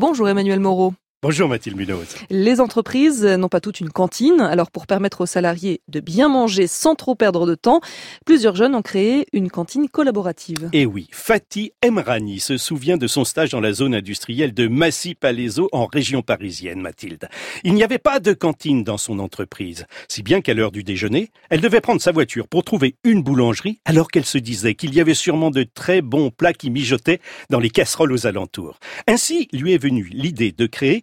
Bonjour Emmanuel Moreau. Bonjour Mathilde Munoz. Les entreprises n'ont pas toutes une cantine, alors pour permettre aux salariés de bien manger sans trop perdre de temps, plusieurs jeunes ont créé une cantine collaborative. Et oui, Fatih Emrani se souvient de son stage dans la zone industrielle de Massy-Palaiseau en région parisienne, Mathilde. Il n'y avait pas de cantine dans son entreprise, si bien qu'à l'heure du déjeuner, elle devait prendre sa voiture pour trouver une boulangerie alors qu'elle se disait qu'il y avait sûrement de très bons plats qui mijotaient dans les casseroles aux alentours. Ainsi lui est venue l'idée de créer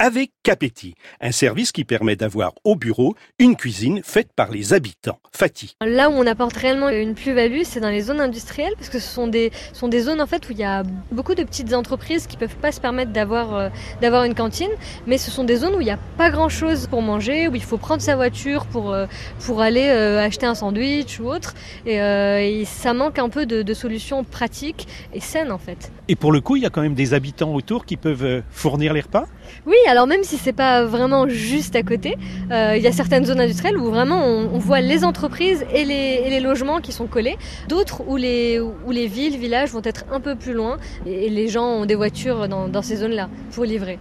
avec Capetti, un service qui permet d'avoir au bureau une cuisine faite par les habitants. Fatih. Là où on apporte réellement une plus-value, c'est dans les zones industrielles, parce que ce sont des, sont des zones en fait où il y a beaucoup de petites entreprises qui peuvent pas se permettre d'avoir euh, d'avoir une cantine, mais ce sont des zones où il n'y a pas grand-chose pour manger, où il faut prendre sa voiture pour, euh, pour aller euh, acheter un sandwich ou autre, et, et ça manque un peu de, de, solutions pratiques et saines en fait. Et pour le coup, il y a quand même des habitants autour qui peuvent fournir les repas? Oui, alors même si c'est pas vraiment juste à côté, euh, il y a certaines zones industrielles où vraiment on, voit les entreprises et les, logements qui sont collés, d'autres où les, villes, villages vont être un peu plus loin et, les gens ont des voitures dans ces zones-là pour livrer.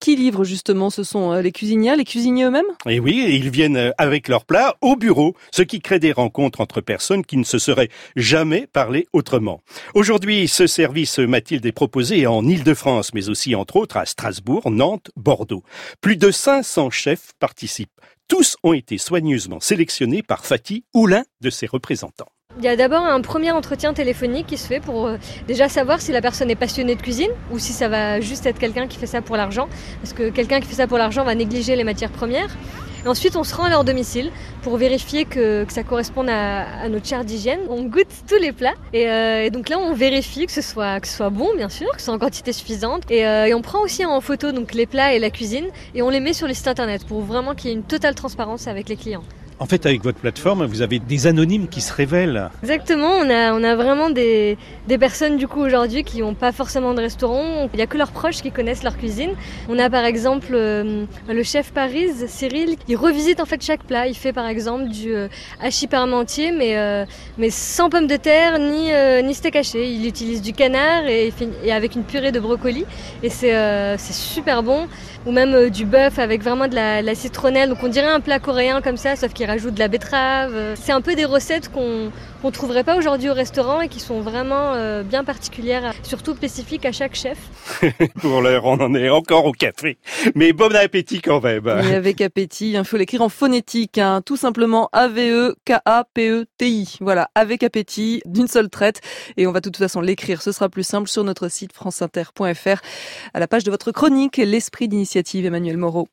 Qui livre justement Ce sont les cuisiniers, les cuisiniers eux-mêmes? Et oui, ils viennent avec leurs plats au bureau, ce qui crée des rencontres entre personnes qui ne se seraient jamais parlé autrement. Aujourd'hui, ce service Mathilde est proposé en Île-de-France, mais aussi entre autres à Strasbourg, Nantes, Bordeaux. Plus de 500 chefs participent. Tous ont été soigneusement sélectionnés par Fatih ou l'un de ses représentants. Il y a d'abord un premier entretien téléphonique qui se fait pour euh, déjà savoir si la personne est passionnée de cuisine ou si ça va juste être quelqu'un qui fait ça pour l'argent. Parce que quelqu'un qui fait ça pour l'argent va négliger les matières premières. Ensuite, on se rend à leur domicile pour vérifier que, ça corresponde à, notre charte d'hygiène. On goûte tous les plats et, euh, donc là, on vérifie que ce soit bon, bien sûr, que ce soit en quantité suffisante. Et, euh, on prend aussi en photo les plats et la cuisine et on les met sur le site internet pour vraiment qu'il y ait une totale transparence avec les clients. En fait, avec votre plateforme, vous avez des anonymes qui se révèlent. Exactement, on a, on a vraiment des, des personnes du coup aujourd'hui qui n'ont pas forcément de restaurant. Il n'y a que leurs proches qui connaissent leur cuisine. On a par exemple euh, le chef Paris, Cyril, il revisite en fait chaque plat. Il fait par exemple du euh, hachis parmentier, mais, euh, mais sans pommes de terre ni, euh, ni steak haché. Il utilise du canard et, avec une purée de brocoli. Et c'est super bon. Ou même du bœuf avec vraiment de la, la citronnelle. Donc on dirait un plat coréen comme ça, sauf qu'il rajoute de la betterave. C'est un peu des recettes qu'on qu'on trouverait pas aujourd'hui au restaurant et qui sont vraiment euh, bien particulières, surtout spécifiques à chaque chef. Pour l'heure, on en est encore au café, mais bon appétit quand même. Et avec appétit, il faut l'écrire en phonétique, hein, tout simplement A V E K A P E T I. Voilà, avec appétit, d'une seule traite, et on va de toute façon l'écrire. Ce sera plus simple sur notre site franceinter.fr à la page de votre chronique, l'esprit d'initiative Emmanuel Moreau.